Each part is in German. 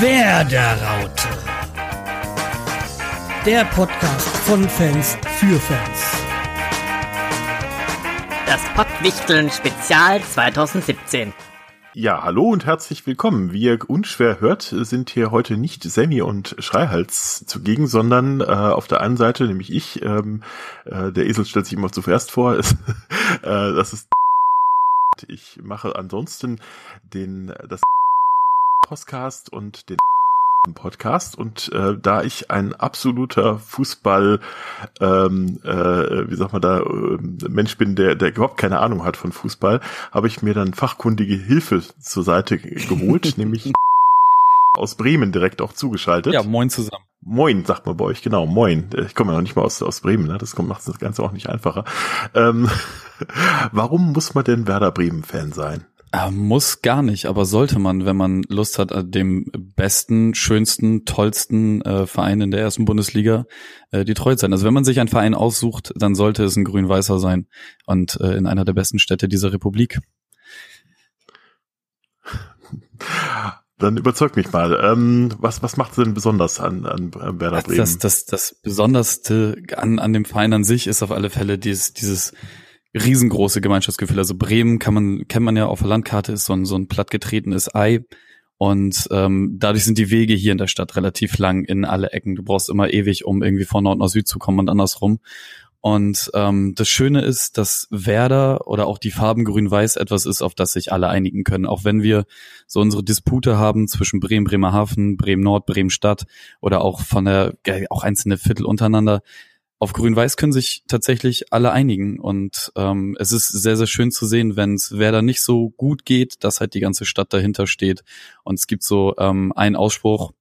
Werderaute. Der Podcast von Fans für Fans. Das Pottwichteln Spezial 2017. Ja, hallo und herzlich willkommen. Wie ihr unschwer hört, sind hier heute nicht Sammy und Schreihals zugegen, sondern äh, auf der einen Seite, nämlich ich, ähm, äh, der Esel stellt sich immer zuerst vor, ist, äh, das ist ich mache ansonsten den das Podcast und den Podcast und äh, da ich ein absoluter Fußball, ähm, äh, wie sagt man da, äh, Mensch bin, der, der überhaupt keine Ahnung hat von Fußball, habe ich mir dann fachkundige Hilfe zur Seite geholt, nämlich aus Bremen direkt auch zugeschaltet. Ja, moin zusammen. Moin, sagt man bei euch, genau, moin. Ich komme ja noch nicht mal aus, aus Bremen, ne? das macht das Ganze auch nicht einfacher. Ähm, warum muss man denn Werder Bremen-Fan sein? Äh, muss gar nicht, aber sollte man, wenn man Lust hat, dem besten, schönsten, tollsten äh, Verein in der ersten Bundesliga äh, die Treue zu sein. Also wenn man sich einen Verein aussucht, dann sollte es ein grün-weißer sein und äh, in einer der besten Städte dieser Republik. Dann überzeug mich mal. Ähm, was, was macht denn besonders an, an Werder Bremen? Das, das, das Besonderste an, an dem Verein an sich ist auf alle Fälle dieses, dieses riesengroße Gemeinschaftsgefühl. Also Bremen kann man, kennt man ja auf der Landkarte, ist so ein, so ein plattgetretenes Ei. Und ähm, dadurch sind die Wege hier in der Stadt relativ lang in alle Ecken. Du brauchst immer ewig, um irgendwie von Nord nach Süd zu kommen und andersrum. Und ähm, das Schöne ist, dass Werder oder auch die Farben Grün-Weiß etwas ist, auf das sich alle einigen können. Auch wenn wir so unsere Dispute haben zwischen Bremen, Bremerhaven, Bremen-Nord, Bremen-Stadt oder auch von der, auch einzelne Viertel untereinander, auf Grün-Weiß können sich tatsächlich alle einigen. Und ähm, es ist sehr, sehr schön zu sehen, wenn es Werder nicht so gut geht, dass halt die ganze Stadt dahinter steht. Und es gibt so ähm, einen Ausspruch,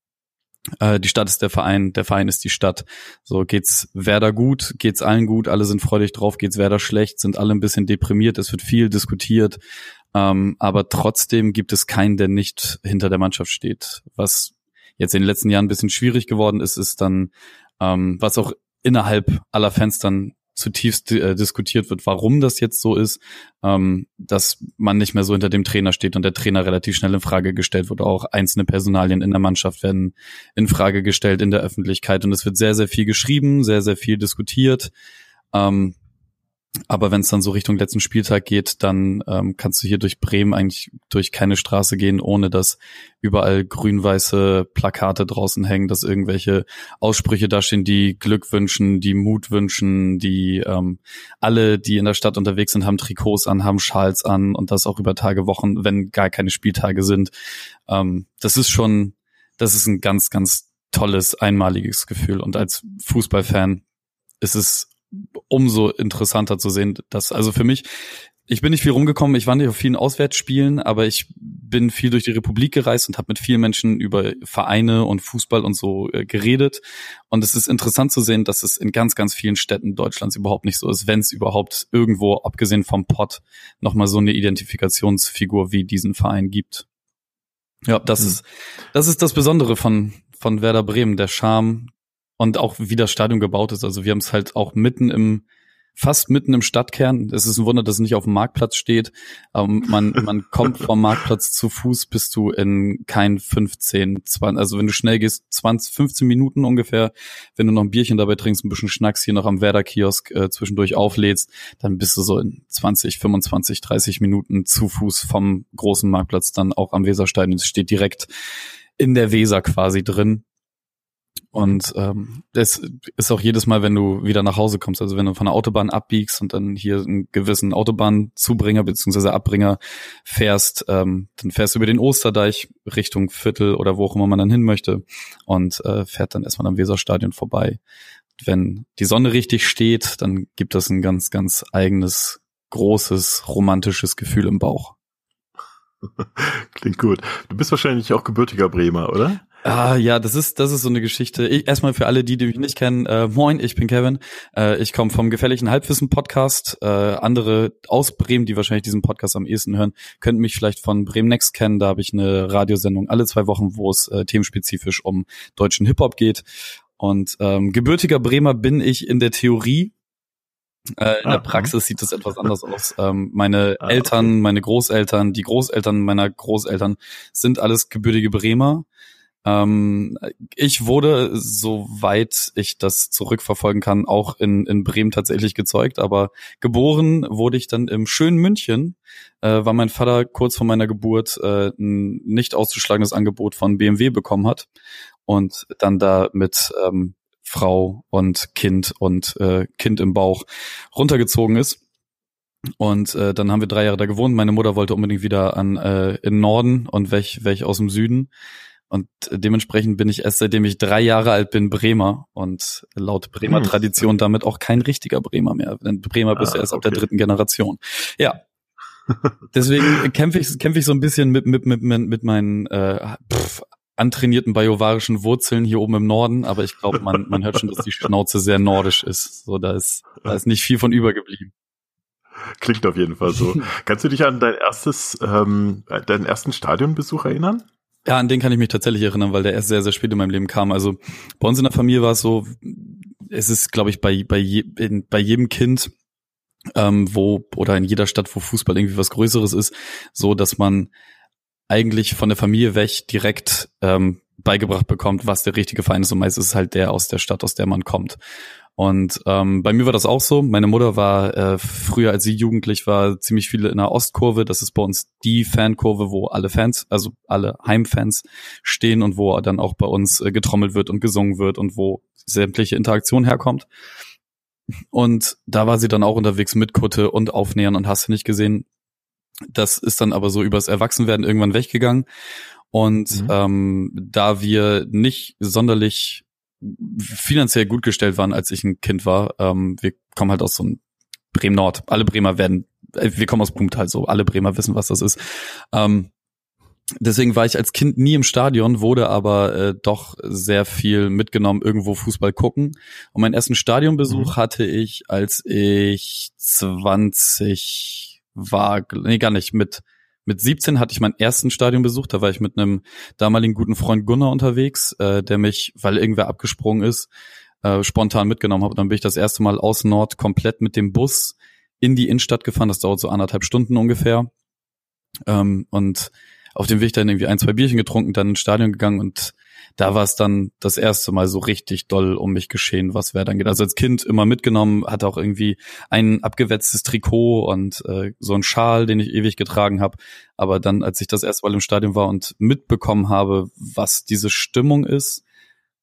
äh, die Stadt ist der Verein, der Verein ist die Stadt. So geht's Werder gut, geht's allen gut, alle sind freudig drauf, geht's Werder schlecht, sind alle ein bisschen deprimiert, es wird viel diskutiert. Ähm, aber trotzdem gibt es keinen, der nicht hinter der Mannschaft steht. Was jetzt in den letzten Jahren ein bisschen schwierig geworden ist, ist dann, ähm, was auch innerhalb aller Fans dann zutiefst äh, diskutiert wird, warum das jetzt so ist, ähm, dass man nicht mehr so hinter dem Trainer steht und der Trainer relativ schnell in Frage gestellt wird. Auch einzelne Personalien in der Mannschaft werden in Frage gestellt in der Öffentlichkeit und es wird sehr, sehr viel geschrieben, sehr, sehr viel diskutiert. Ähm, aber wenn es dann so Richtung letzten Spieltag geht, dann ähm, kannst du hier durch Bremen eigentlich durch keine Straße gehen, ohne dass überall grün-weiße Plakate draußen hängen, dass irgendwelche Aussprüche da stehen, die Glück wünschen, die Mut wünschen, die ähm, alle, die in der Stadt unterwegs sind, haben Trikots an, haben Schals an und das auch über Tage, Wochen, wenn gar keine Spieltage sind. Ähm, das ist schon, das ist ein ganz, ganz tolles, einmaliges Gefühl. Und als Fußballfan ist es umso interessanter zu sehen, dass, also für mich, ich bin nicht viel rumgekommen, ich war nicht auf vielen Auswärtsspielen, aber ich bin viel durch die Republik gereist und habe mit vielen Menschen über Vereine und Fußball und so äh, geredet. Und es ist interessant zu sehen, dass es in ganz, ganz vielen Städten Deutschlands überhaupt nicht so ist, wenn es überhaupt irgendwo, abgesehen vom Pott, nochmal so eine Identifikationsfigur wie diesen Verein gibt. Ja, das mhm. ist, das ist das Besondere von, von Werder Bremen, der Charme, und auch wie das Stadion gebaut ist. Also wir haben es halt auch mitten im fast mitten im Stadtkern. Es ist ein Wunder, dass es nicht auf dem Marktplatz steht. Ähm, man, man kommt vom Marktplatz zu Fuß, bist du in kein 15, 20, also wenn du schnell gehst, 20, 15 Minuten ungefähr. Wenn du noch ein Bierchen dabei trinkst, ein bisschen Schnacks hier noch am Werder-Kiosk äh, zwischendurch auflädst, dann bist du so in 20, 25, 30 Minuten zu Fuß vom großen Marktplatz dann auch am Weserstadion. Es steht direkt in der Weser quasi drin. Und ähm, das ist auch jedes Mal, wenn du wieder nach Hause kommst, also wenn du von der Autobahn abbiegst und dann hier einen gewissen Autobahnzubringer beziehungsweise Abbringer fährst, ähm, dann fährst du über den Osterdeich Richtung Viertel oder wo auch immer man dann hin möchte und äh, fährt dann erstmal am Weserstadion vorbei. Wenn die Sonne richtig steht, dann gibt das ein ganz, ganz eigenes, großes, romantisches Gefühl im Bauch. Klingt gut. Du bist wahrscheinlich auch gebürtiger Bremer, oder? Ah, ja, das ist, das ist so eine Geschichte. Ich, erstmal für alle, die, die mich nicht kennen, äh, moin, ich bin Kevin. Äh, ich komme vom gefährlichen Halbwissen-Podcast. Äh, andere aus Bremen, die wahrscheinlich diesen Podcast am ehesten hören, könnten mich vielleicht von Bremen Next kennen. Da habe ich eine Radiosendung alle zwei Wochen, wo es äh, themenspezifisch um deutschen Hip-Hop geht. Und ähm, gebürtiger Bremer bin ich in der Theorie, äh, in der Praxis sieht es etwas anders aus. Ähm, meine ah, Eltern, meine Großeltern, die Großeltern meiner Großeltern sind alles gebürtige Bremer. Ähm, ich wurde, soweit ich das zurückverfolgen kann, auch in, in Bremen tatsächlich gezeugt, aber geboren wurde ich dann im schönen München, äh, weil mein Vater kurz vor meiner Geburt äh, ein nicht auszuschlagendes Angebot von BMW bekommen hat und dann da mit ähm, Frau und Kind und äh, Kind im Bauch runtergezogen ist. Und äh, dann haben wir drei Jahre da gewohnt. Meine Mutter wollte unbedingt wieder an äh, in Norden und welch, welch aus dem Süden. Und dementsprechend bin ich erst seitdem ich drei Jahre alt bin Bremer und laut Bremer hm. Tradition damit auch kein richtiger Bremer mehr. Denn Bremer bist du ah, erst okay. ab der dritten Generation. Ja. Deswegen kämpfe ich, kämpfe ich so ein bisschen mit, mit, mit, mit meinen äh, pff, antrainierten bajovarischen Wurzeln hier oben im Norden, aber ich glaube, man, man hört schon, dass die Schnauze sehr nordisch ist. So, da ist, da ist nicht viel von übergeblieben. Klingt auf jeden Fall so. Kannst du dich an dein erstes, ähm, deinen ersten Stadionbesuch erinnern? Ja, an den kann ich mich tatsächlich erinnern, weil der erst sehr, sehr spät in meinem Leben kam. Also bei uns in der Familie war es so, es ist, glaube ich, bei, bei, je, in, bei jedem Kind, ähm, wo, oder in jeder Stadt, wo Fußball irgendwie was Größeres ist, so, dass man eigentlich von der Familie weg direkt ähm, beigebracht bekommt, was der richtige Verein ist. Und meistens ist es halt der aus der Stadt, aus der man kommt. Und ähm, bei mir war das auch so. Meine Mutter war äh, früher, als sie jugendlich war, ziemlich viele in der Ostkurve. Das ist bei uns die Fankurve, wo alle Fans, also alle Heimfans stehen und wo dann auch bei uns äh, getrommelt wird und gesungen wird und wo sämtliche Interaktion herkommt. Und da war sie dann auch unterwegs mit Kutte und Aufnähern und hast du nicht gesehen. Das ist dann aber so übers Erwachsenwerden irgendwann weggegangen. Und mhm. ähm, da wir nicht sonderlich finanziell gut gestellt waren, als ich ein Kind war. Ähm, wir kommen halt aus so einem Bremen Nord. Alle Bremer werden, äh, wir kommen aus Blumenthal so, alle Bremer wissen, was das ist. Ähm, deswegen war ich als Kind nie im Stadion, wurde aber äh, doch sehr viel mitgenommen, irgendwo Fußball gucken. Und meinen ersten Stadionbesuch mhm. hatte ich, als ich 20 war, nee, gar nicht, mit mit 17 hatte ich meinen ersten Stadionbesuch, da war ich mit einem damaligen guten Freund Gunnar unterwegs, äh, der mich, weil irgendwer abgesprungen ist, äh, spontan mitgenommen hat. Und dann bin ich das erste Mal aus Nord komplett mit dem Bus in die Innenstadt gefahren. Das dauert so anderthalb Stunden ungefähr. Ähm, und auf dem Weg dann irgendwie ein, zwei Bierchen getrunken, dann ins Stadion gegangen und da war es dann das erste Mal so richtig doll um mich geschehen, was wer dann geht. Also als Kind immer mitgenommen, hatte auch irgendwie ein abgewetztes Trikot und äh, so ein Schal, den ich ewig getragen habe. Aber dann, als ich das erste Mal im Stadion war und mitbekommen habe, was diese Stimmung ist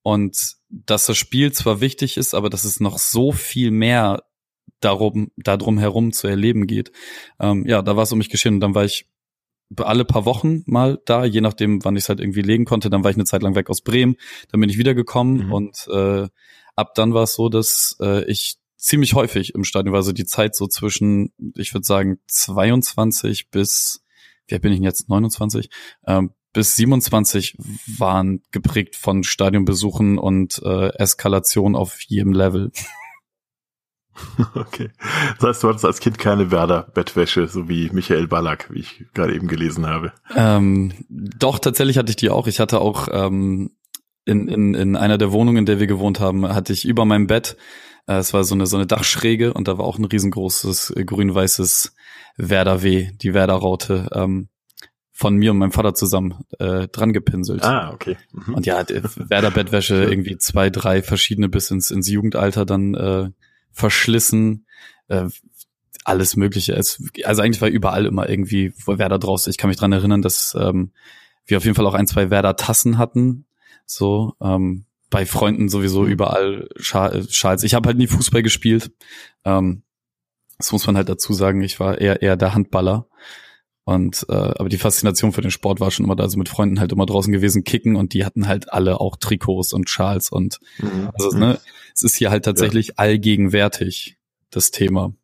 und dass das Spiel zwar wichtig ist, aber dass es noch so viel mehr darum, darum herum zu erleben geht. Ähm, ja, da war es um mich geschehen und dann war ich alle paar Wochen mal da, je nachdem, wann ich es halt irgendwie legen konnte. Dann war ich eine Zeit lang weg aus Bremen, dann bin ich wiedergekommen mhm. und äh, ab dann war es so, dass äh, ich ziemlich häufig im Stadion war, also die Zeit so zwischen, ich würde sagen, 22 bis, wie bin ich denn jetzt, 29, ähm, bis 27 waren geprägt von Stadionbesuchen und äh, Eskalation auf jedem Level. Okay. Das heißt, du hattest als Kind keine Werder-Bettwäsche, so wie Michael Ballack, wie ich gerade eben gelesen habe. Ähm, doch, tatsächlich hatte ich die auch. Ich hatte auch ähm, in, in, in einer der Wohnungen, in der wir gewohnt haben, hatte ich über meinem Bett, äh, es war so eine, so eine Dachschräge und da war auch ein riesengroßes äh, grün-weißes Werder W, die Werder-Raute. Ähm, von mir und meinem Vater zusammen äh, dran gepinselt. Ah, okay. Mhm. Und ja, Werder Bettwäsche irgendwie zwei, drei verschiedene bis ins, ins Jugendalter dann äh, verschlissen, äh, alles Mögliche. Es, also eigentlich war überall immer irgendwie Werder draus. Ich kann mich dran erinnern, dass ähm, wir auf jeden Fall auch ein, zwei Werder-Tassen hatten. So, ähm, bei Freunden sowieso mhm. überall Schals. Ich habe halt nie Fußball gespielt. Ähm, das muss man halt dazu sagen. Ich war eher eher der Handballer. Und äh, aber die Faszination für den Sport war schon immer da, also mit Freunden halt immer draußen gewesen, kicken und die hatten halt alle auch Trikots und Schals und mhm. also ne, es ist hier halt tatsächlich ja. allgegenwärtig, das Thema.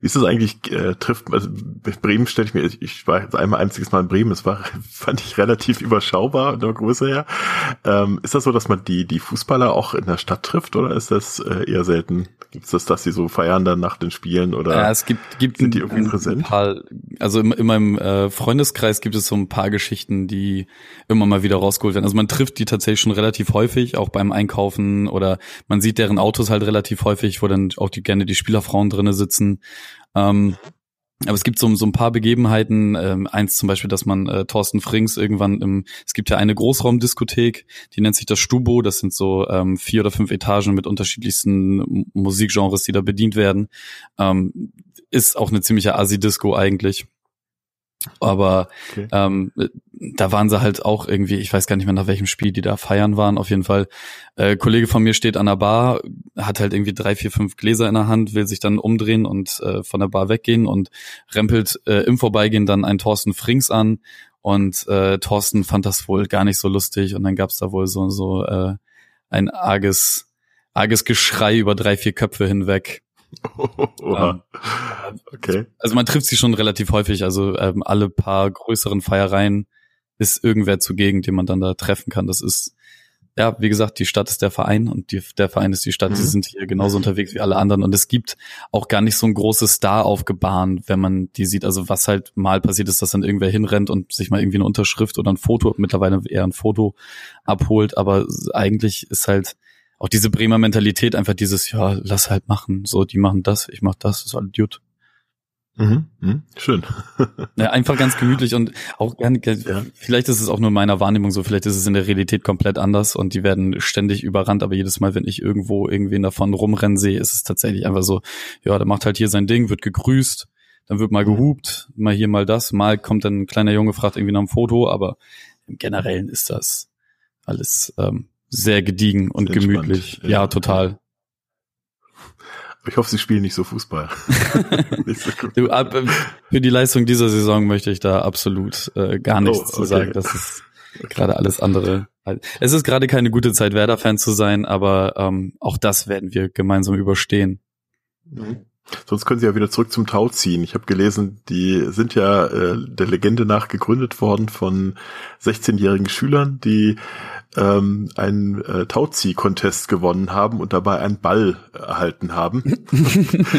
Wie ist das eigentlich, äh, trifft, also Bremen stelle ich mir, ich war jetzt einmal einziges Mal in Bremen, es war, fand ich relativ überschaubar in der Größe her. Ähm, ist das so, dass man die, die Fußballer auch in der Stadt trifft oder ist das äh, eher selten? Gibt es das, dass sie so feiern dann nach den Spielen oder ja, es gibt, gibt sind die irgendwie ein, präsent? Ein paar, also in, in meinem äh, Freundeskreis gibt es so ein paar Geschichten, die immer mal wieder rausgeholt werden. Also man trifft die tatsächlich schon relativ häufig, auch beim Einkaufen oder man sieht deren Autos halt relativ häufig, wo dann auch die gerne die Spielerfrauen drinnen sitzen. Ähm, aber es gibt so, so ein paar Begebenheiten, ähm, eins zum Beispiel, dass man äh, Thorsten Frings irgendwann im, es gibt ja eine Großraumdiskothek, die nennt sich das Stubo, das sind so ähm, vier oder fünf Etagen mit unterschiedlichsten Musikgenres, die da bedient werden. Ähm, ist auch eine ziemliche Asi-Disco eigentlich. Aber okay. ähm, da waren sie halt auch irgendwie, ich weiß gar nicht mehr nach welchem Spiel die da feiern waren. Auf jeden Fall, äh, Kollege von mir steht an der Bar, hat halt irgendwie drei, vier, fünf Gläser in der Hand, will sich dann umdrehen und äh, von der Bar weggehen und rempelt äh, im Vorbeigehen dann einen Thorsten Frings an. Und äh, Thorsten fand das wohl gar nicht so lustig und dann gab's da wohl so so äh, ein arges arges Geschrei über drei, vier Köpfe hinweg. ähm, okay. Also man trifft sie schon relativ häufig. Also ähm, alle paar größeren Feiereien ist irgendwer zugegen, den man dann da treffen kann. Das ist ja, wie gesagt, die Stadt ist der Verein und die, der Verein ist die Stadt. Mhm. Sie sind hier genauso unterwegs wie alle anderen und es gibt auch gar nicht so ein großes Star aufgebahnt, wenn man die sieht. Also was halt mal passiert ist, dass dann irgendwer hinrennt und sich mal irgendwie eine Unterschrift oder ein Foto, mittlerweile eher ein Foto abholt. Aber eigentlich ist halt auch diese Bremer Mentalität einfach dieses, ja, lass halt machen. So, die machen das, ich mach das, ist alles gut. Mhm, mh, schön. ja, einfach ganz gemütlich und auch gerne, ja. vielleicht ist es auch nur in meiner Wahrnehmung so, vielleicht ist es in der Realität komplett anders und die werden ständig überrannt, aber jedes Mal, wenn ich irgendwo irgendwen davon rumrennen sehe, ist es tatsächlich einfach so, ja, der macht halt hier sein Ding, wird gegrüßt, dann wird mal mhm. gehupt, mal hier, mal das, mal kommt dann ein kleiner Junge, fragt irgendwie nach einem Foto, aber im Generellen ist das alles ähm, sehr gediegen und sehr gemütlich. Ja, ja, total. Ich hoffe, sie spielen nicht so Fußball. nicht so du, ab, äh, für die Leistung dieser Saison möchte ich da absolut äh, gar nichts oh, okay. zu sagen. Das ist gerade alles andere. Es ist gerade keine gute Zeit, Werder-Fan zu sein, aber ähm, auch das werden wir gemeinsam überstehen. Mhm. Sonst können sie ja wieder zurück zum Tau ziehen. Ich habe gelesen, die sind ja äh, der Legende nach gegründet worden von 16-jährigen Schülern, die ähm, einen äh, Tauzieh-Contest gewonnen haben und dabei einen Ball erhalten haben.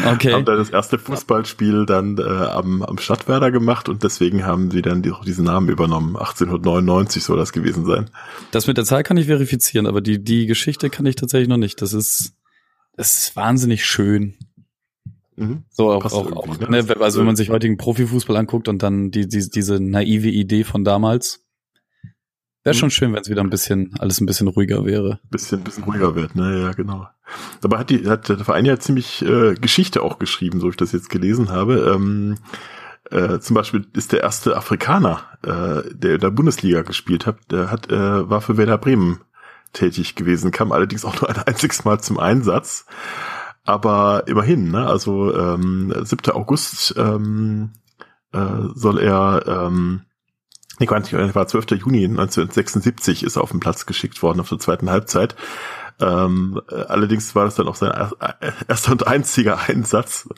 okay. haben dann das erste Fußballspiel dann äh, am, am Stadtwerder gemacht und deswegen haben sie dann die, diesen Namen übernommen. 1899 soll das gewesen sein. Das mit der Zahl kann ich verifizieren, aber die, die Geschichte kann ich tatsächlich noch nicht. Das ist, das ist wahnsinnig schön. Mhm. So auch, auch, auch ne? ne? also wenn man sich heutigen Profifußball anguckt und dann die, die, diese naive Idee von damals, Wäre mhm. schon schön, wenn es wieder ein bisschen, alles ein bisschen ruhiger wäre. Bisschen, bisschen ruhiger wird, ne, ja, genau. Dabei hat die, hat der Verein ja ziemlich äh, Geschichte auch geschrieben, so ich das jetzt gelesen habe. Ähm, äh, zum Beispiel ist der erste Afrikaner, äh, der in der Bundesliga gespielt hat, der hat, äh, war für Werder Bremen tätig gewesen, kam allerdings auch nur ein einziges Mal zum Einsatz. Aber immerhin, ne, also ähm, 7. August ähm, äh, soll er ähm, nee, gar nicht, war 12. Juni 1976 ist er auf den Platz geschickt worden auf der zweiten Halbzeit. Ähm, allerdings war das dann auch sein erster und einziger Einsatz.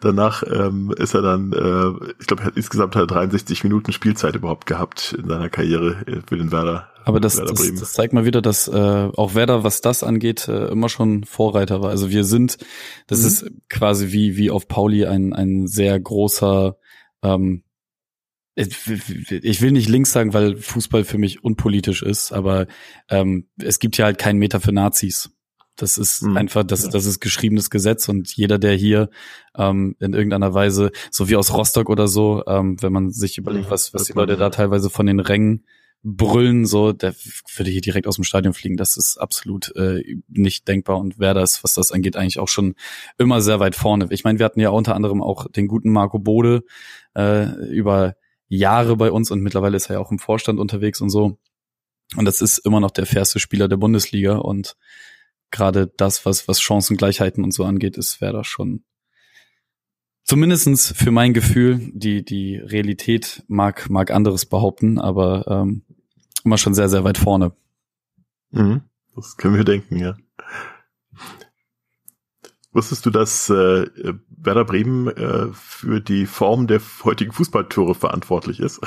Danach ähm, ist er dann, äh, ich glaube, er hat insgesamt hat 63 Minuten Spielzeit überhaupt gehabt in seiner Karriere für den Werder. Aber das, Werder das, das zeigt mal wieder, dass äh, auch Werder, was das angeht, äh, immer schon Vorreiter war. Also wir sind, das mhm. ist quasi wie wie auf Pauli ein ein sehr großer ähm, ich will nicht links sagen, weil Fußball für mich unpolitisch ist, aber ähm, es gibt ja halt keinen Meter für Nazis. Das ist mhm. einfach, das, das ist geschriebenes Gesetz und jeder, der hier ähm, in irgendeiner Weise, so wie aus Rostock oder so, ähm, wenn man sich überlegt, was, was die Leute da teilweise von den Rängen brüllen, so, der würde hier direkt aus dem Stadion fliegen. Das ist absolut äh, nicht denkbar und wer das, was das angeht, eigentlich auch schon immer sehr weit vorne. Ich meine, wir hatten ja unter anderem auch den guten Marco Bode äh, über Jahre bei uns und mittlerweile ist er ja auch im Vorstand unterwegs und so. Und das ist immer noch der fairste Spieler der Bundesliga und gerade das, was, was Chancengleichheiten und so angeht, ist Werder schon zumindestens für mein Gefühl, die, die Realität mag, mag anderes behaupten, aber ähm, immer schon sehr, sehr weit vorne. Mhm, das können wir denken, ja. Wusstest du, dass äh, Werder Bremen äh, für die Form der heutigen Fußballtore verantwortlich ist?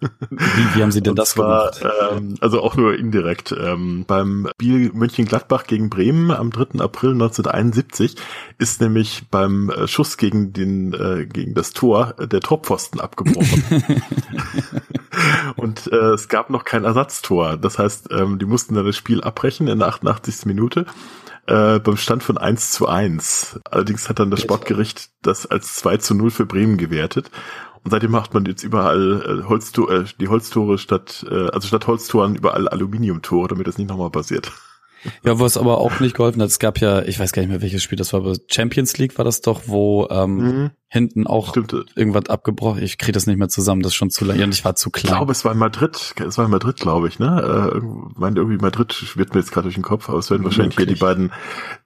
Wie, wie haben Sie denn das zwar, gemacht? Ähm, also auch nur indirekt. Ähm, beim Spiel Mönchengladbach gegen Bremen am 3. April 1971 ist nämlich beim äh, Schuss gegen den äh, gegen das Tor der Torpfosten abgebrochen. Und äh, es gab noch kein Ersatztor. Das heißt, ähm, die mussten dann das Spiel abbrechen in der 88. Minute äh, beim Stand von 1 zu 1. Allerdings hat dann das Sportgericht das als 2 zu 0 für Bremen gewertet. Und seitdem macht man jetzt überall äh, Holzto äh, die Holztore statt, äh, also statt Holztoren überall Aluminiumtore, damit das nicht nochmal passiert. Ja, was aber auch nicht geholfen hat, es gab ja, ich weiß gar nicht mehr, welches Spiel das war, aber Champions League war das doch, wo ähm, mhm. hinten auch Stimmt. irgendwas abgebrochen. Ich kriege das nicht mehr zusammen, das ist schon zu lang. Ja, und ich war zu klein. Ich glaube, es war in Madrid, es war in Madrid, glaube ich, ne? Äh, meine, irgendwie Madrid wird mir jetzt gerade durch den Kopf, aber es werden wahrscheinlich Wirklich? hier die beiden,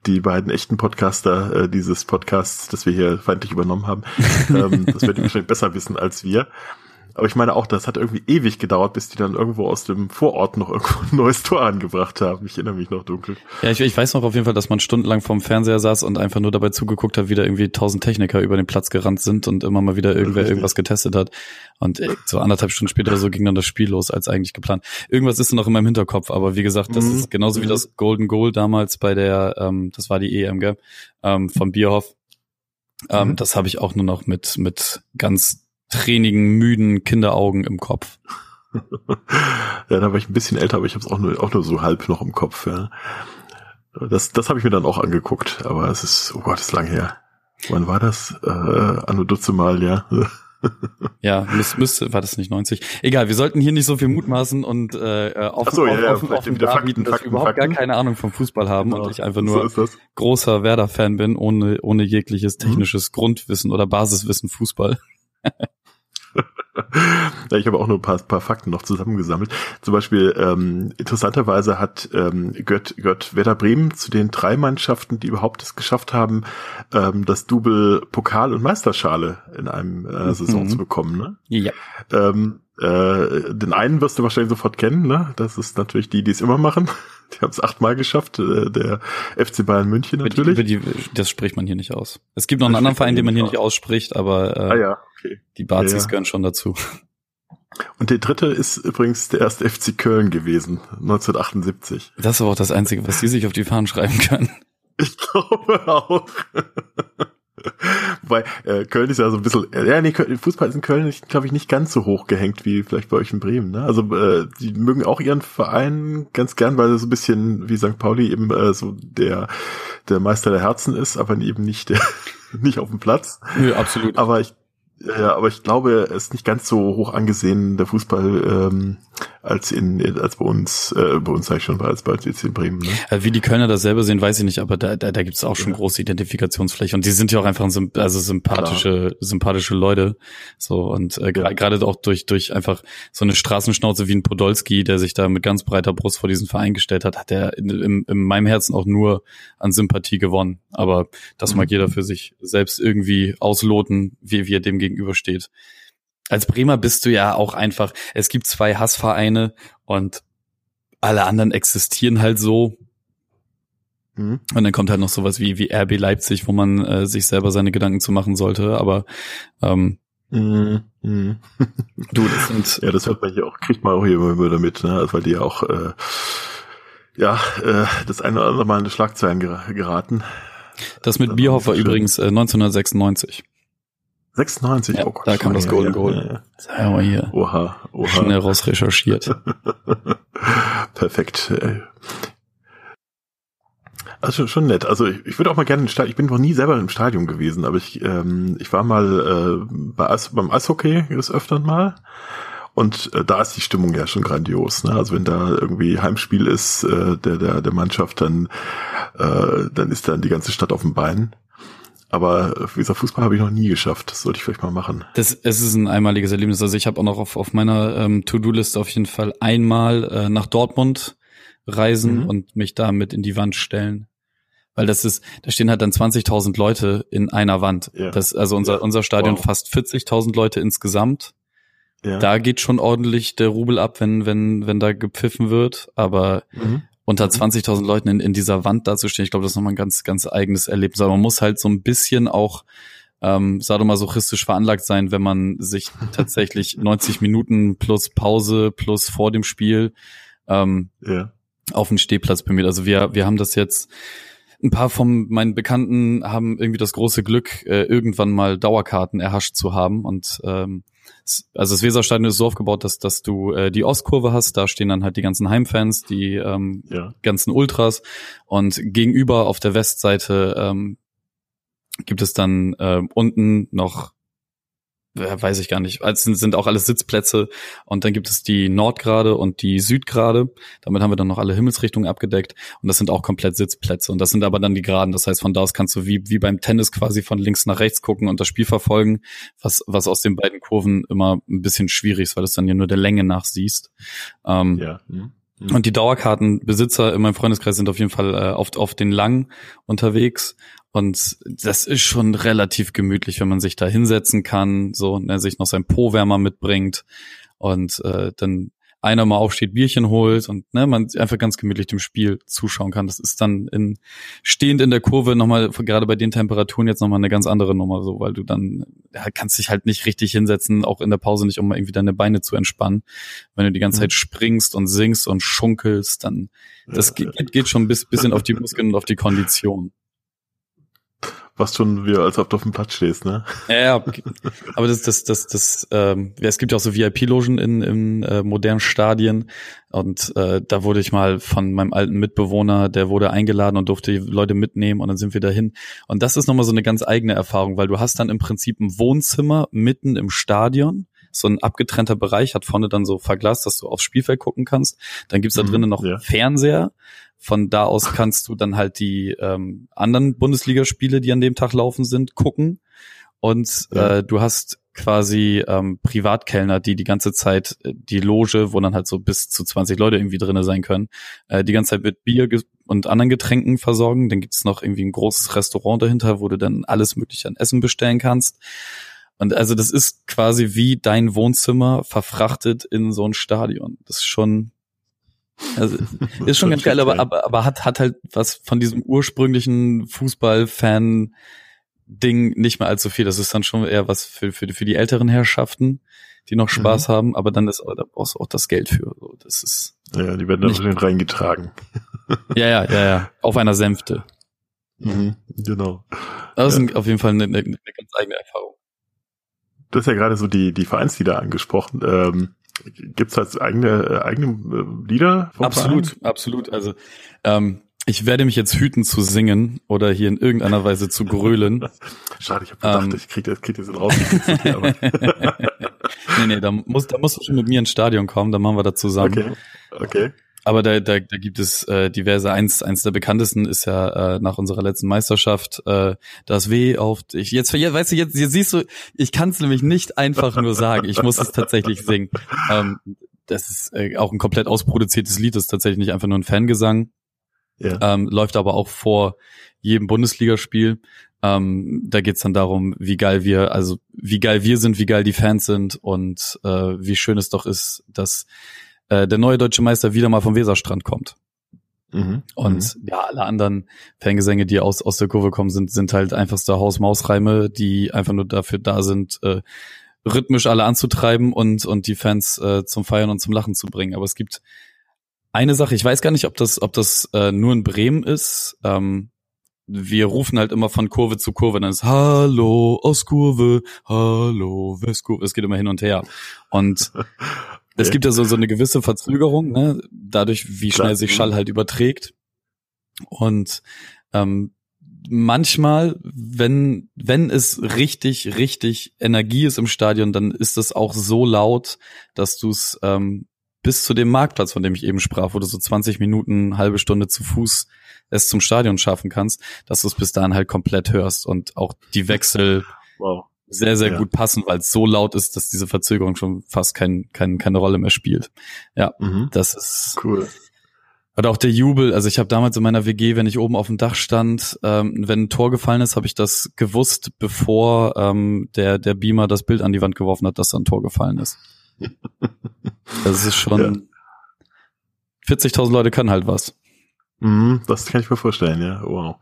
die beiden echten Podcaster äh, dieses Podcasts, das wir hier feindlich übernommen haben. ähm, das werden die wahrscheinlich besser wissen als wir. Aber ich meine auch, das hat irgendwie ewig gedauert, bis die dann irgendwo aus dem Vorort noch irgendwo ein neues Tor angebracht haben. Ich erinnere mich noch dunkel. Ja, ich, ich weiß noch auf jeden Fall, dass man stundenlang vorm Fernseher saß und einfach nur dabei zugeguckt hat, wie da irgendwie tausend Techniker über den Platz gerannt sind und immer mal wieder irgendwer irgendwas getestet hat. Und äh, so anderthalb Stunden später so ging dann das Spiel los, als eigentlich geplant. Irgendwas ist noch in meinem Hinterkopf, aber wie gesagt, das mhm. ist genauso wie das Golden Goal damals bei der, ähm, das war die EM, gell, ähm, von Bierhoff. Ähm, mhm. Das habe ich auch nur noch mit, mit ganz tränigen, müden Kinderaugen im Kopf. ja, da war ich ein bisschen älter, aber ich habe es auch nur, auch nur so halb noch im Kopf. Ja. Das, das habe ich mir dann auch angeguckt, aber es ist, oh Gott, ist lang her. Wann war das? Äh, anno Dutze Mal, ja. ja, müsste, müsste, war das nicht 90? Egal, wir sollten hier nicht so viel mutmaßen und äh, offen, so, ja, ja, offen, offen wieder Fakten, dass Fakten, wir überhaupt Fakten. gar keine Ahnung vom Fußball haben genau. und ich einfach nur so großer Werder-Fan bin, ohne, ohne jegliches mhm. technisches mhm. Grundwissen oder Basiswissen Fußball. ja, ich habe auch nur ein paar, paar Fakten noch zusammengesammelt. Zum Beispiel, ähm, interessanterweise hat ähm, gehört, gehört Werder Bremen zu den drei Mannschaften, die überhaupt es geschafft haben, ähm, das Double Pokal und Meisterschale in einem äh, Saison mhm. zu bekommen. Ne? Ja. Ähm, äh, den einen wirst du wahrscheinlich sofort kennen, ne? Das ist natürlich die, die es immer machen. Die haben es achtmal geschafft, äh, der FC Bayern München natürlich. Über die, über die, das spricht man hier nicht aus. Es gibt noch einen anderen Verein, den man hier nicht ausspricht, aber äh, ah, ja, okay. die Bazis ja, ja. gehören schon dazu. Und der dritte ist übrigens der erste FC Köln gewesen, 1978. Das ist aber auch das Einzige, was sie sich auf die Fahnen schreiben können. Ich glaube auch. Wobei, äh, Köln ist ja so ein bisschen, ja, nee, Fußball ist in Köln, glaube ich, nicht ganz so hoch gehängt wie vielleicht bei euch in Bremen. Ne? Also äh, die mögen auch ihren Verein ganz gern, weil er so ein bisschen wie St. Pauli eben äh, so der der Meister der Herzen ist, aber eben nicht der nicht auf dem Platz. Nö, absolut. Aber ich ja, aber ich glaube, es ist nicht ganz so hoch angesehen, der Fußball, ähm, als in, als bei uns, äh, bei uns sag ich schon, war als bei jetzt in Bremen. Ne? Äh, wie die Kölner das selber sehen, weiß ich nicht, aber da, da, da gibt es auch schon ja. große Identifikationsfläche und die sind ja auch einfach ein, also sympathische, Klar. sympathische Leute. So und äh, ja. gerade auch durch, durch einfach so eine Straßenschnauze wie ein Podolski, der sich da mit ganz breiter Brust vor diesen Verein gestellt hat, hat er in, in, in meinem Herzen auch nur an Sympathie gewonnen. Aber das mhm. mag jeder für sich selbst irgendwie ausloten, wie, wie er dem gegenübersteht als Bremer bist du ja auch einfach, es gibt zwei Hassvereine und alle anderen existieren halt so. Mhm. Und dann kommt halt noch sowas wie, wie RB Leipzig, wo man äh, sich selber seine Gedanken zu machen sollte, aber ähm, mhm. Mhm. du, das sind. Ja, das hört man hier auch, kriegt man auch hier immer wieder mit, ne? Also weil die ja auch äh, ja, äh, das eine oder andere Mal in die Schlagzeilen geraten. Das mit Bierhofer übrigens äh, 1996. 96, ja, oh Gott. Da kam das Golden Goal. Ja, ja. Sagen wir hier. Oha, oha. Schnell raus recherchiert. Perfekt. Also schon nett. Also ich, ich würde auch mal gerne, ich bin noch nie selber im Stadion gewesen, aber ich, ähm, ich war mal äh, bei Eis, beim Eishockey des Öfteren mal. Und äh, da ist die Stimmung ja schon grandios. Ne? Also wenn da irgendwie Heimspiel ist äh, der, der, der Mannschaft, dann, äh, dann ist dann die ganze Stadt auf dem Bein. Aber wie gesagt, Fußball habe ich noch nie geschafft. Das sollte ich vielleicht mal machen. Das, es ist ein einmaliges Erlebnis. Also ich habe auch noch auf, auf meiner ähm, To-Do-Liste auf jeden Fall einmal äh, nach Dortmund reisen mhm. und mich da mit in die Wand stellen. Weil das ist, da stehen halt dann 20.000 Leute in einer Wand. Ja. Das, also unser, ja. unser Stadion wow. fast 40.000 Leute insgesamt. Ja. Da geht schon ordentlich der Rubel ab, wenn, wenn, wenn da gepfiffen wird. Aber mhm unter 20.000 mhm. Leuten in, in dieser Wand dazustehen, ich glaube, das ist nochmal ein ganz, ganz eigenes Erlebnis. Aber man muss halt so ein bisschen auch ähm, sadomasochistisch veranlagt sein, wenn man sich tatsächlich 90 Minuten plus Pause plus vor dem Spiel ähm, ja. auf den Stehplatz bemüht. Also wir, wir haben das jetzt, ein paar von meinen Bekannten haben irgendwie das große Glück, äh, irgendwann mal Dauerkarten erhascht zu haben und ähm, also das Weserstadion ist so aufgebaut, dass, dass du äh, die Ostkurve hast, da stehen dann halt die ganzen Heimfans, die ähm, Ja. ganzen Ultras und gegenüber auf der Westseite ähm, gibt es dann äh, unten noch weiß ich gar nicht, es sind, auch alles Sitzplätze und dann gibt es die Nordgrade und die Südgrade. Damit haben wir dann noch alle Himmelsrichtungen abgedeckt und das sind auch komplett Sitzplätze und das sind aber dann die Geraden. Das heißt, von da aus kannst du wie, wie beim Tennis quasi von links nach rechts gucken und das Spiel verfolgen, was, was aus den beiden Kurven immer ein bisschen schwierig ist, weil du es dann ja nur der Länge nach siehst. Ähm, Ja. Hm. Hm. und die Dauerkartenbesitzer in meinem Freundeskreis sind auf jeden Fall äh, oft auf den Lang unterwegs. Und das ist schon relativ gemütlich, wenn man sich da hinsetzen kann, so, ne, sich noch sein Po-Wärmer mitbringt und äh, dann einer mal aufsteht, Bierchen holt und ne, man einfach ganz gemütlich dem Spiel zuschauen kann. Das ist dann in stehend in der Kurve nochmal, gerade bei den Temperaturen jetzt nochmal eine ganz andere Nummer, so, weil du dann ja, kannst dich halt nicht richtig hinsetzen, auch in der Pause nicht, um mal irgendwie deine Beine zu entspannen. Wenn du die ganze Mhm. Zeit springst und singst und schunkelst, dann das Ja, geht, geht schon bis bisschen auf die Muskeln und auf die Kondition. Was schon wie als ob du auf dem Platz stehst, ne? Ja, ja, aber das, das, das, das, ähm, es gibt ja auch so VIP-Logen in, in äh, modernen Stadien. Und äh, da wurde ich mal von meinem alten Mitbewohner, der wurde eingeladen und durfte die Leute mitnehmen und dann sind wir dahin. Und das ist nochmal so eine ganz eigene Erfahrung, weil du hast dann im Prinzip ein Wohnzimmer mitten im Stadion, so ein abgetrennter Bereich, hat vorne dann so verglast, dass du aufs Spielfeld gucken kannst, dann gibt's da Mhm, drinnen noch ja. Fernseher, von da aus kannst du dann halt die ähm, anderen Bundesligaspiele, die an dem Tag laufen sind, gucken. Und Ja. äh, du hast quasi ähm, Privatkellner, die die ganze Zeit äh, die Loge, wo dann halt so bis zu 20 Leute irgendwie drinne sein können, äh, die ganze Zeit mit Bier und anderen Getränken versorgen. Dann gibt's noch irgendwie ein großes Restaurant dahinter, wo du dann alles mögliche an Essen bestellen kannst. Und also das ist quasi wie dein Wohnzimmer verfrachtet in so ein Stadion. Das ist schon, also ist schon ganz geil, aber, aber, aber hat, hat halt was von diesem ursprünglichen Fußball-Fan Ding nicht mehr allzu viel. Das ist dann schon eher was für, für, für die älteren Herrschaften, die noch Spaß haben, aber dann ist, da brauchst du auch das Geld für. Das ist, Ja, die werden da Nicht- wahrscheinlich reingetragen. ja, ja, ja, ja, auf einer Sänfte. Mhm. Genau. Das Ja. ist auf jeden Fall eine, eine, eine ganz eigene Erfahrung. Du hast ja gerade so die, die Vereinslieder angesprochen. Ähm, Gibt's halt eigene, äh, eigene äh, Lieder Absolut, Verein? absolut. Also ähm, ich werde mich jetzt hüten zu singen oder hier in irgendeiner Weise zu grölen. Schade, ich habe gedacht, Ähm. ich krieg das, das so raus. nee, nee, da, muss, da musst du schon mit mir ins Stadion kommen, dann machen wir das zusammen. okay, okay. Aber da, da, da gibt es äh, diverse. Eins, eins der bekanntesten ist ja äh, nach unserer letzten Meisterschaft äh, das W auf dich. Jetzt, jetzt weißt du, jetzt, jetzt siehst du, ich kann es nämlich nicht einfach nur sagen. Ich muss es tatsächlich singen. Ähm, das ist äh, auch ein komplett ausproduziertes Lied. Das ist tatsächlich nicht einfach nur ein Fangesang. Ja. Ähm, läuft aber auch vor jedem Bundesligaspiel. Ähm, da geht's dann darum, wie geil wir, also wie geil wir sind, wie geil die Fans sind und äh, wie schön es doch ist, dass äh, der neue deutsche Meister wieder mal vom Weserstrand kommt. Mhm. Und ja, alle anderen Fangesänge, die aus, aus der Kurve kommen, sind, sind halt einfachste Haus-Maus-Reime, die einfach nur dafür da sind, äh, rhythmisch alle anzutreiben und, und die Fans äh, zum Feiern und zum Lachen zu bringen. Aber es gibt eine Sache, ich weiß gar nicht, ob das, ob das äh, nur in Bremen ist. Ähm, wir rufen halt immer von Kurve zu Kurve, dann ist Hallo Ostkurve, Hallo Westkurve, es geht immer hin und her. Und es gibt ja so, so eine gewisse Verzögerung, ne? dadurch, wie Klar. schnell sich Schall halt überträgt. Und ähm, manchmal, wenn, wenn es richtig, richtig Energie ist im Stadion, dann ist es auch so laut, dass du es ähm, bis zu dem Marktplatz, von dem ich eben sprach, wo du so 20 Minuten, halbe Stunde zu Fuß es zum Stadion schaffen kannst, dass du es bis dahin halt komplett hörst und auch die Wechsel Wow. Sehr, sehr Ja. gut passen, weil es so laut ist, dass diese Verzögerung schon fast kein, kein, keine Rolle mehr spielt. Ja, Mhm. das ist Cool. oder auch der Jubel. Also ich habe damals in meiner WG, wenn ich oben auf dem Dach stand, ähm, wenn ein Tor gefallen ist, habe ich das gewusst, bevor ähm, der der Beamer das Bild an die Wand geworfen hat, dass da ein Tor gefallen ist. Das ist schon 40.000 Leute können halt was. Mhm, das kann ich mir vorstellen, ja. Wow.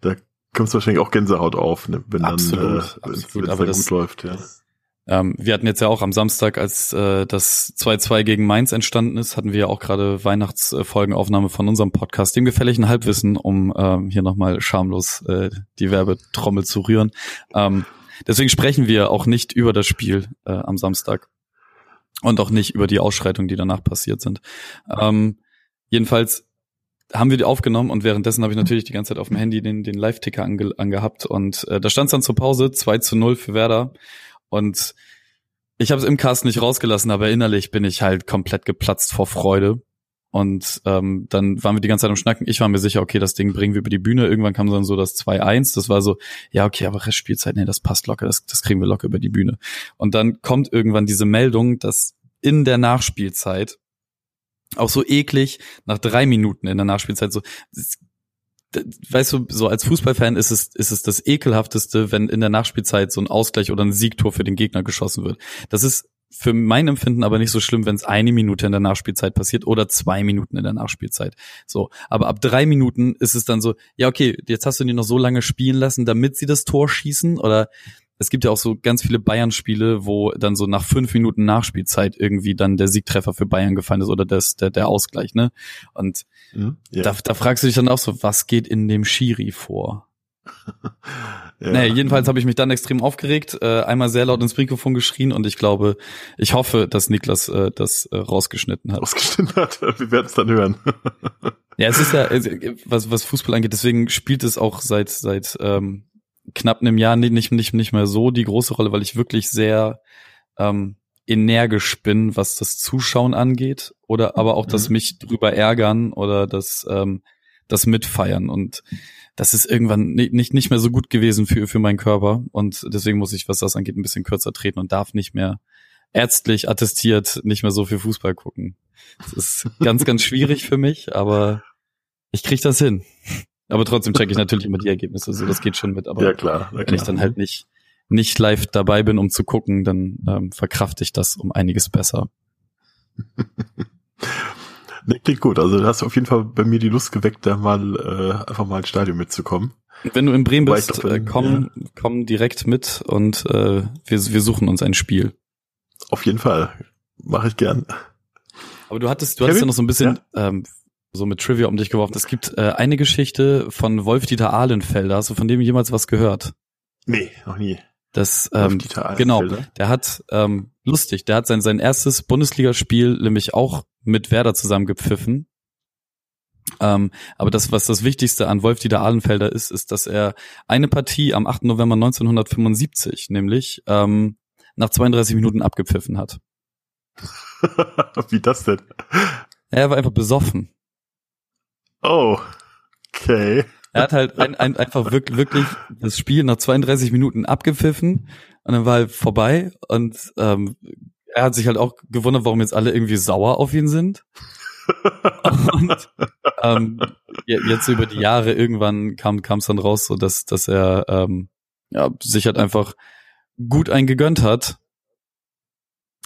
Da kommst du wahrscheinlich auch Gänsehaut auf, ne, wenn Absolut, dann, äh, absolut, dann das- gut läuft, ja. Ähm, wir hatten jetzt ja auch am Samstag, als äh, das 2-2 gegen Mainz entstanden ist, hatten wir ja auch gerade Weihnachtsfolgenaufnahme von unserem Podcast, dem gefälligen Halbwissen, um ähm, hier nochmal schamlos äh, die Werbetrommel zu rühren. Ähm, deswegen sprechen wir auch nicht über das Spiel äh, am Samstag und auch nicht über die Ausschreitungen, die danach passiert sind. Ähm, jedenfalls haben wir die aufgenommen und währenddessen habe ich natürlich die ganze Zeit auf dem Handy den, den Live-Ticker ange, angehabt und äh, da stand es dann zur Pause 2 zu 0 für Werder und ich habe es im Cast nicht rausgelassen, aber innerlich bin ich halt komplett geplatzt vor Freude. Und ähm, dann waren wir die ganze Zeit am Schnacken. Ich war mir sicher, okay, das Ding bringen wir über die Bühne. Irgendwann kam dann so das 2-1. Das war so, ja, okay, aber Restspielzeit, nee, das passt locker, das, das kriegen wir locker über die Bühne. Und dann kommt irgendwann diese Meldung, dass in der Nachspielzeit auch so eklig, nach drei Minuten in der Nachspielzeit so, weißt du, so als Fußballfan ist es, ist es das ekelhafteste, wenn in der Nachspielzeit so ein Ausgleich oder ein Siegtor für den Gegner geschossen wird. Das ist für mein Empfinden aber nicht so schlimm, wenn es eine Minute in der Nachspielzeit passiert oder zwei Minuten in der Nachspielzeit. So, aber ab drei Minuten ist es dann so, ja okay, jetzt hast du die noch so lange spielen lassen, damit sie das Tor schießen oder es gibt ja auch so ganz viele Bayern-Spiele, wo dann so nach fünf Minuten Nachspielzeit irgendwie dann der Siegtreffer für Bayern gefallen ist oder das, der, der Ausgleich, ne? Und mhm, ja. da, da fragst du dich dann auch so, was geht in dem Schiri vor? ja. Nee, jedenfalls habe ich mich dann extrem aufgeregt, äh, einmal sehr laut ins Mikrofon geschrien und ich glaube, ich hoffe, dass Niklas äh, das äh, rausgeschnitten hat. Rausgeschnitten hat, wir werden es dann hören. ja, es ist ja, was, was Fußball angeht, deswegen spielt es auch seit, seit ähm, knapp einem Jahr nicht, nicht, nicht mehr so die große Rolle, weil ich wirklich sehr ähm, energisch bin, was das Zuschauen angeht, oder aber auch das mhm. mich drüber ärgern oder das, ähm, das Mitfeiern. Und das ist irgendwann nicht, nicht mehr so gut gewesen für, für meinen Körper. Und deswegen muss ich, was das angeht, ein bisschen kürzer treten und darf nicht mehr ärztlich attestiert nicht mehr so viel Fußball gucken. Das ist ganz, ganz schwierig für mich, aber ich krieg das hin. Aber trotzdem checke ich natürlich immer die Ergebnisse, so das geht schon mit. Aber ja, klar, wenn ich dann halt nicht, nicht live dabei bin, um zu gucken, dann ähm, verkrafte ich das um einiges besser. ne, klingt gut. Also du hast auf jeden Fall bei mir die Lust geweckt, da mal äh, einfach mal ins Stadion mitzukommen. Wenn du in Bremen bist, glaub, äh, komm, ja. komm direkt mit und äh, wir, wir suchen uns ein Spiel. Auf jeden Fall. Mache ich gern. Aber du hattest, du Kevin? hattest ja noch so ein bisschen ja? ähm, so mit Trivia um dich geworfen. Es gibt äh, eine Geschichte von Wolf-Dieter Ahlenfelder. Hast du von dem jemals was gehört? Nee, noch nie. Das, ähm, genau, der hat, ähm, lustig, der hat sein, sein erstes Bundesligaspiel nämlich auch mit Werder zusammen gepfiffen. Ähm, aber das, was das Wichtigste an Wolf-Dieter Ahlenfelder ist, ist, dass er eine Partie am 8. November 1975, nämlich ähm, nach 32 Minuten abgepfiffen hat. Wie das denn? Er war einfach besoffen. Oh, okay. Er hat halt ein, ein, einfach wirklich, wirklich das Spiel nach 32 Minuten abgepfiffen und dann war er vorbei und ähm, er hat sich halt auch gewundert, warum jetzt alle irgendwie sauer auf ihn sind. und ähm, jetzt über die Jahre irgendwann kam es dann raus, so dass dass er ähm, ja, sich halt einfach gut eingegönnt hat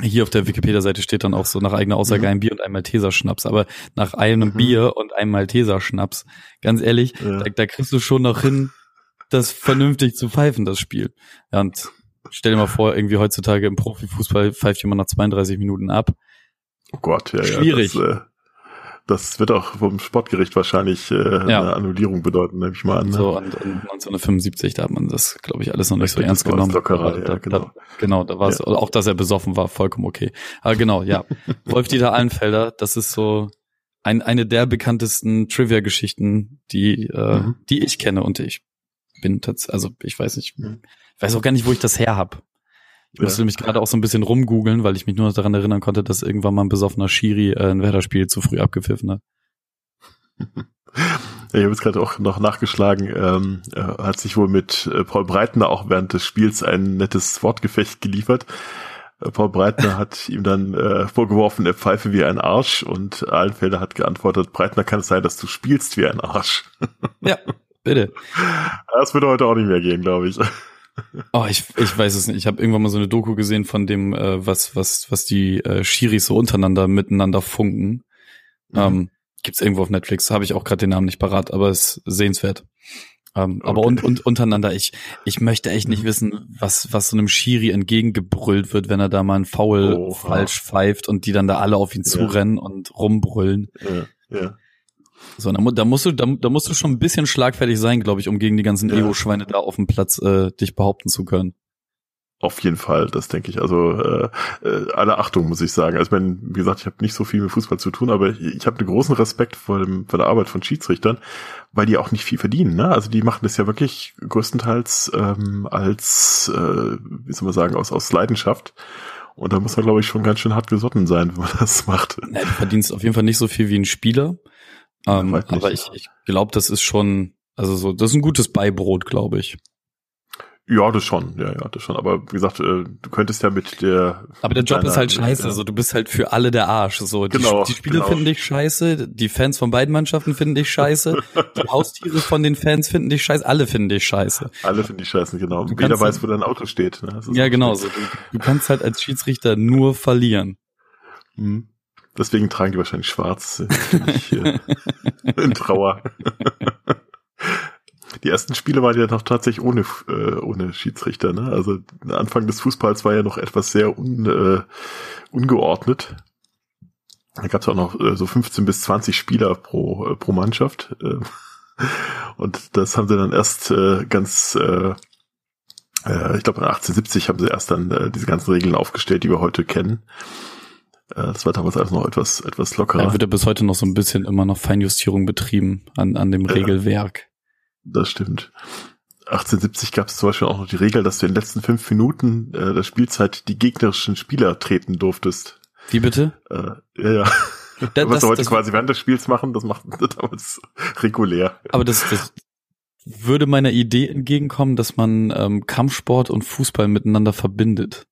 hier auf der Wikipedia-Seite steht dann auch so nach eigener Aussage mhm. ein Bier und ein Malteser-Schnaps. Aber nach einem mhm. Bier und einem Malteser-Schnaps, ganz ehrlich, ja. da, da, kriegst du schon noch hin, das vernünftig zu pfeifen, das Spiel. Ja, und stell dir mal vor, irgendwie heutzutage im Profifußball pfeift jemand nach 32 Minuten ab. Oh Gott, ja, Schwierig. Ja, das, äh, das wird auch vom Sportgericht wahrscheinlich äh, ja. eine Annullierung bedeuten, nehme ich mal an. Ne? So, und, und 1975, da hat man das, glaube ich, alles noch nicht so ernst genommen. Lockerer, ja, da, genau. Da, genau, da war es, ja. auch dass er besoffen war, vollkommen okay. Aber genau, ja. Wolf-Dieter Allenfelder, das ist so ein, eine der bekanntesten Trivia-Geschichten, die, äh, mhm. die ich kenne und ich bin tatsächlich, also ich weiß nicht, mhm. ich weiß auch gar nicht, wo ich das her hab. Ich ja. musste mich gerade auch so ein bisschen rumgoogeln, weil ich mich nur noch daran erinnern konnte, dass irgendwann mal ein besoffener Schiri äh, ein Werder-Spiel zu früh abgepfiffen hat. Ja, ich habe jetzt gerade auch noch nachgeschlagen, ähm, er hat sich wohl mit äh, Paul Breitner auch während des Spiels ein nettes Wortgefecht geliefert. Äh, Paul Breitner hat ihm dann äh, vorgeworfen, er pfeife wie ein Arsch und Allenfelder hat geantwortet, Breitner kann es sein, dass du spielst wie ein Arsch. Ja, bitte. Das würde heute auch nicht mehr gehen, glaube ich. Oh, ich, ich weiß es nicht. Ich habe irgendwann mal so eine Doku gesehen von dem, äh, was, was, was die äh, Schiris so untereinander miteinander funken. Mhm. Ähm, gibt's irgendwo auf Netflix, habe ich auch gerade den Namen nicht parat, aber ist sehenswert. Ähm, okay. Aber und, und untereinander, ich, ich möchte echt nicht mhm. wissen, was, was so einem Schiri entgegengebrüllt wird, wenn er da mal einen Foul oh, falsch pfeift und die dann da alle auf ihn ja. zurennen und rumbrüllen. Ja, ja. So, da, da, musst du, da, da musst du schon ein bisschen schlagfertig sein, glaube ich, um gegen die ganzen ja. Ego-Schweine da auf dem Platz äh, dich behaupten zu können. Auf jeden Fall, das denke ich. Also äh, äh, alle Achtung, muss ich sagen. Also meine, wie gesagt, ich habe nicht so viel mit Fußball zu tun, aber ich, ich habe einen großen Respekt vor, dem, vor der Arbeit von Schiedsrichtern, weil die auch nicht viel verdienen. Ne? Also die machen das ja wirklich größtenteils ähm, als, äh, wie soll man sagen, aus, aus Leidenschaft. Und da muss man, glaube ich, schon ganz schön hart gesotten sein, wenn man das macht. Ja, du verdienst auf jeden Fall nicht so viel wie ein Spieler. Ähm, nicht. aber ich, ich glaube, das ist schon, also so, das ist ein gutes Beibrot, glaube ich. Ja, das schon, ja, ja, das schon. Aber wie gesagt, äh, du könntest ja mit der. Aber der Job deiner- ist halt scheiße. Ja. Also du bist halt für alle der Arsch. So, die, Genau, die Spieler genau. finden dich scheiße, die Fans von beiden Mannschaften finden dich scheiße, die Haustiere von den Fans finden dich scheiße, alle finden dich scheiße. Alle finden die Scheißen, genau. Du Jeder weiß, wo dein Auto steht. Ne? Ja, genau. So, du, du kannst halt als Schiedsrichter nur verlieren. Mhm. Deswegen tragen die wahrscheinlich schwarz. nicht, äh, in Trauer. Die ersten Spiele waren ja noch tatsächlich ohne, äh, ohne Schiedsrichter. Ne? Also Anfang des Fußballs war ja noch etwas sehr un, äh, ungeordnet. Da gab es auch noch äh, so 15 bis 20 Spieler pro, äh, pro Mannschaft. Äh, und das haben sie dann erst äh, ganz, äh, äh, ich glaube 1870 haben sie erst dann äh, diese ganzen Regeln aufgestellt, die wir heute kennen. Äh, das war damals alles noch etwas, etwas lockerer. Da wird ja bis heute noch so ein bisschen immer noch Feinjustierung betrieben an, an dem Ja. Regelwerk. Das stimmt. 1870 gab es zum Beispiel auch noch die Regel, dass du in den letzten fünf Minuten äh, der Spielzeit die gegnerischen Spieler treten durftest. Wie bitte? Äh, ja, ja. Da- Was das- sie heute das- quasi während des Spiels machen, das macht damals regulär. Aber das, das würde meiner Idee entgegenkommen, dass man ähm, Kampfsport und Fußball miteinander verbindet.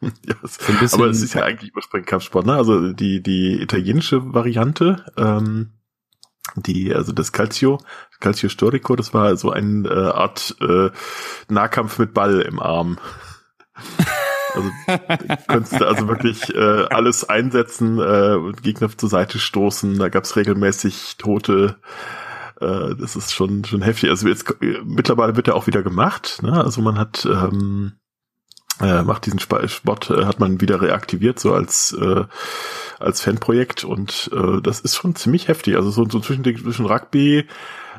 Ja, So ein aber es ist ja eigentlich ursprünglich Kampfsport, ne? Also die, die italienische Variante, ähm, die, also das Calcio, Calcio Storico, das war so eine äh, Art äh, Nahkampf mit Ball im Arm. Also du könntest da also wirklich äh, alles einsetzen, äh, und Gegner zur Seite stoßen, da gab's regelmäßig Tote. Äh, das ist schon schon heftig. Also jetzt äh, mittlerweile wird er auch wieder gemacht. Ne? Also man hat ähm, äh, macht diesen Sp Sport äh, hat man wieder reaktiviert so als äh, als Fanprojekt und äh, das ist schon ziemlich heftig. Also so, so zwischen, zwischen Rugby,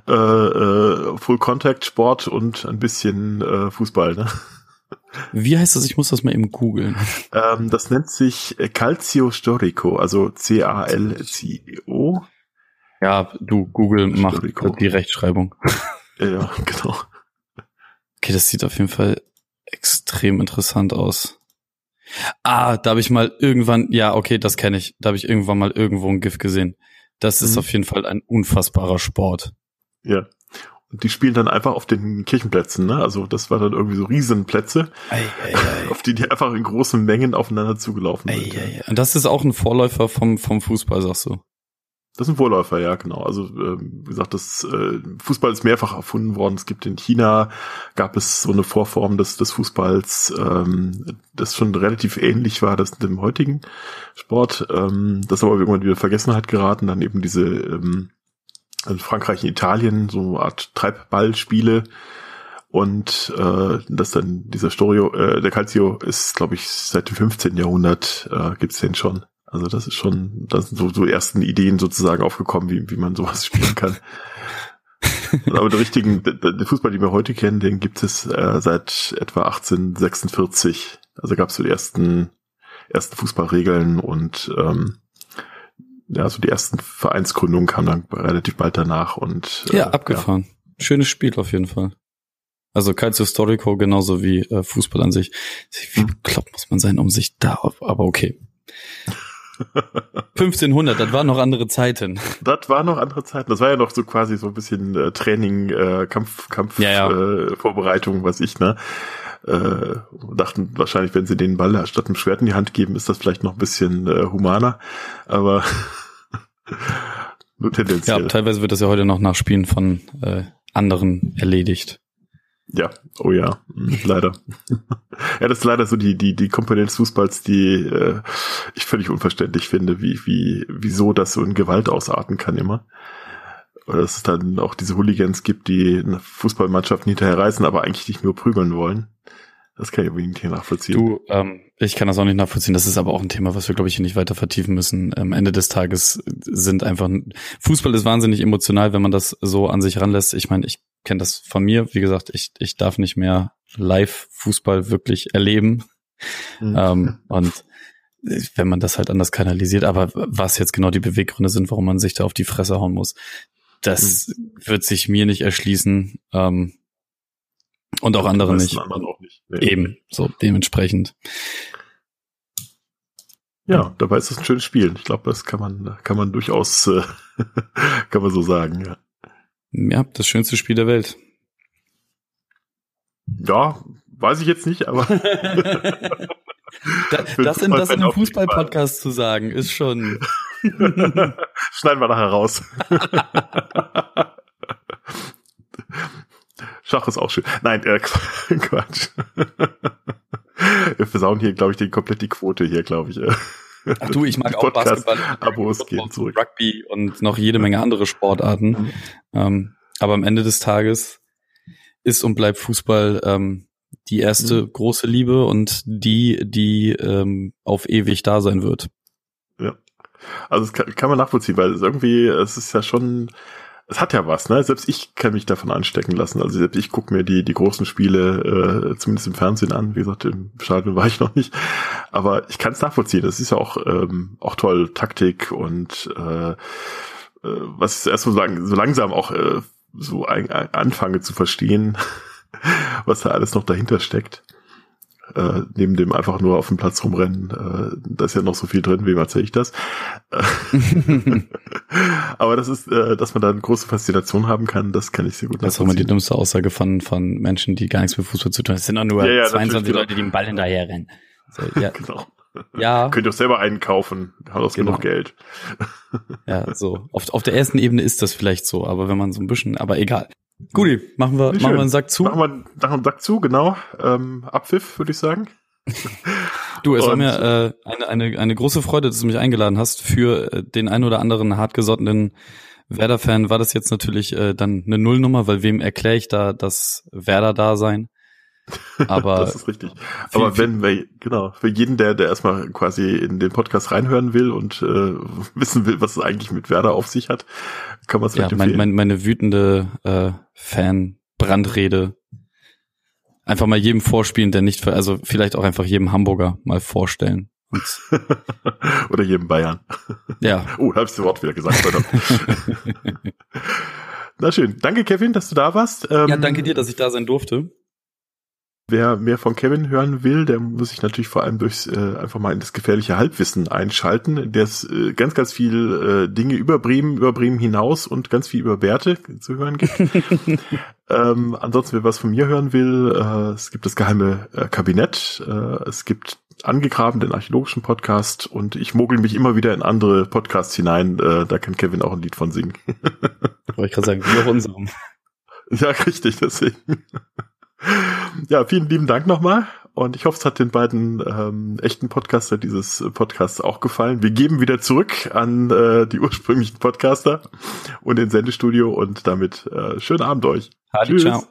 äh, äh, Full Contact Sport und ein bisschen äh, Fußball. Ne? wie heißt das? Ich muss das mal eben googeln. Ähm, das nennt sich Calcio Storico, also C-A-L-C-O. Ja, du, Google macht Storico. die Rechtschreibung. Ja, genau. Okay, das sieht auf jeden Fall extrem interessant aus. Ah, da habe ich mal irgendwann, ja, okay, das kenne ich. Da habe ich irgendwann mal irgendwo ein GIF gesehen. Das ist Mhm. auf jeden Fall ein unfassbarer Sport. Ja. Und die spielen dann einfach auf den Kirchenplätzen, ne? Also das war dann irgendwie so Riesenplätze, Ei, ei, ei. auf die die einfach in großen Mengen aufeinander zugelaufen sind. Und das ist auch ein Vorläufer vom, vom Fußball, sagst du. Das sind Vorläufer, ja, genau. Also ähm, wie gesagt, das äh, Fußball ist mehrfach erfunden worden. Es gibt in China gab es so eine Vorform des, des Fußballs, ähm, das schon relativ ähnlich war das dem heutigen Sport. Ähm, das aber irgendwann wieder Vergessenheit geraten. Dann eben diese ähm, in Frankreich, in Italien so eine Art Treibballspiele und äh, das dann dieser Storio, äh, der Calcio ist, glaube ich, seit dem 15. Jahrhundert äh, gibt's den schon. Also das ist schon, da sind so, so ersten Ideen sozusagen aufgekommen, wie, wie man sowas spielen kann. Aber den richtigen, der, der Fußball, den wir heute kennen, den gibt es äh, seit etwa 1846. Also gab es so die ersten, ersten Fußballregeln und ähm, ja, so die ersten Vereinsgründungen kamen dann relativ bald danach und äh, Ja, abgefahren. Schönes Spiel auf jeden Fall. Also Calcio Storico genauso wie äh, Fußball an sich. Wie bekloppt muss man sein, um sich da, aber okay. 1500, das waren noch andere Zeiten. Das war noch andere Zeiten. Das war ja noch so quasi so ein bisschen äh, Training, äh, Kampf, Kampf, Ja, ja. Äh, Vorbereitung, was ich, ne? Äh, dachten wahrscheinlich, wenn sie den Ball statt einem Schwert in die Hand geben, ist das vielleicht noch ein bisschen äh, humaner. Aber nur Ja, tendenziell. teilweise wird das ja heute noch nach Spielen von äh, anderen erledigt. Ja, oh ja, hm, leider. ja, das ist leider so die, die, die Komponente des Fußballs, die äh, ich völlig unverständlich finde, wie, wie, wieso das so in Gewalt ausarten kann immer. Oder dass es dann auch diese Hooligans gibt, die eine Fußballmannschaften hinterher reißen, aber eigentlich nicht nur prügeln wollen. Das kann ich aber nicht nachvollziehen. Du, ähm, ich kann das auch nicht nachvollziehen. Das ist aber auch ein Thema, was wir, glaube ich, hier nicht weiter vertiefen müssen. Am Ende des Tages sind einfach, Fußball ist wahnsinnig emotional, wenn man das so an sich ranlässt. Ich meine, ich kenne das von mir. Wie gesagt, ich, ich darf nicht mehr live Fußball wirklich erleben. Mhm. Ähm, und wenn man das halt anders kanalisiert, aber was jetzt genau die Beweggründe sind, warum man sich da auf die Fresse hauen muss, das mhm. wird sich mir nicht erschließen. Ähm, und auch andere nicht. Auch nicht. Nee. Eben, so dementsprechend. Ja, dabei ist es ein schönes Spiel. Ich glaube, das kann man, kann man durchaus, äh, kann man so sagen. Ja. Ja, das schönste Spiel der Welt. Ja, weiß ich jetzt nicht, aber. da, das in, das in einem Fußball-Podcast zu sagen, ist schon. Schneiden wir nachher raus. Schach ist auch schön. Nein, äh, Quatsch. Wir versauen hier, glaube ich, die, komplett die Quote hier, glaube ich. Ach du, ich mag auch Basketball, Abos gehen zurück. Rugby und noch jede Menge andere Sportarten. Ähm, aber am Ende des Tages ist und bleibt Fußball ähm, die erste mhm. große Liebe und die, die ähm, auf ewig da sein wird. Ja. Also das kann, kann man nachvollziehen, weil es irgendwie, es ist ja schon, es hat ja was, ne? Selbst ich kann mich davon anstecken lassen. Also selbst ich gucke mir die, die großen Spiele äh, zumindest im Fernsehen an. Wie gesagt, im Stadion war ich noch nicht. Aber ich kann es nachvollziehen. Das ist ja auch, ähm, auch toll, Taktik und äh, äh, was ich erst so, lang, so langsam auch äh, so ein, ein, anfange zu verstehen, was da alles noch dahinter steckt äh, neben dem einfach nur auf dem Platz rumrennen. Äh, da ist ja noch so viel drin, wem erzähle ich das? Aber das ist, äh, dass man da eine große Faszination haben kann, das kann ich sehr gut Das ist immer die dümmste Aussage von, von Menschen, die gar nichts mit Fußball zu tun haben. Es sind auch nur ja, ja, 22 Leute, die den Ball hinterher rennen. So, ja. genau. Ja. Könnt ihr auch selber einen kaufen. Hat auch genau. genug Geld. ja, so. Auf, auf der ersten Ebene ist das vielleicht so, aber wenn man so ein bisschen, aber egal. Guti, machen wir, machen wir einen Sack zu. Machen wir, machen wir einen Sack zu, genau. Ähm, Abpfiff, würde ich sagen. Du, es war mir äh, eine, eine, eine große Freude, dass du mich eingeladen hast. Für äh, den ein oder anderen hartgesottenen Werder-Fan war das jetzt natürlich äh, dann eine Nullnummer, weil wem erkläre ich da das Werder-Dasein? Aber das ist richtig. Aber wenn wir, genau, für jeden, der, der erstmal quasi in den Podcast reinhören will und äh, wissen will, was es eigentlich mit Werder auf sich hat, kann man es ja, mein, mein, meine wütende äh, Fan-Brandrede einfach mal jedem vorspielen, der nicht, also vielleicht auch einfach jedem Hamburger mal vorstellen. Oder jedem Bayern. Ja. Oh, hab's das Wort wieder gesagt. Na schön. Danke, Kevin, dass du da warst. Ähm, ja, danke dir, dass ich da sein durfte. Wer mehr von Kevin hören will, der muss sich natürlich vor allem durchs äh, einfach mal in das gefährliche Halbwissen einschalten. Der ist äh, ganz, ganz viel äh, Dinge über Bremen, über Bremen hinaus und ganz viel über Werte zu hören gibt. ähm, ansonsten, wer was von mir hören will, äh, es gibt das geheime äh, Kabinett, äh, es gibt angegraben den archäologischen Podcast und ich mogel mich immer wieder in andere Podcasts hinein. Äh, da kann Kevin auch ein Lied von singen. Wollte ich gerade sagen, wie auch unserem. Ja, richtig, deswegen. Ja, vielen lieben Dank nochmal. Und ich hoffe, es hat den beiden ähm, echten Podcaster dieses Podcasts auch gefallen. Wir geben wieder zurück an äh, die ursprünglichen Podcaster und den Sendestudio und damit äh, schönen Abend euch. Hallo, Tschüss. ciao.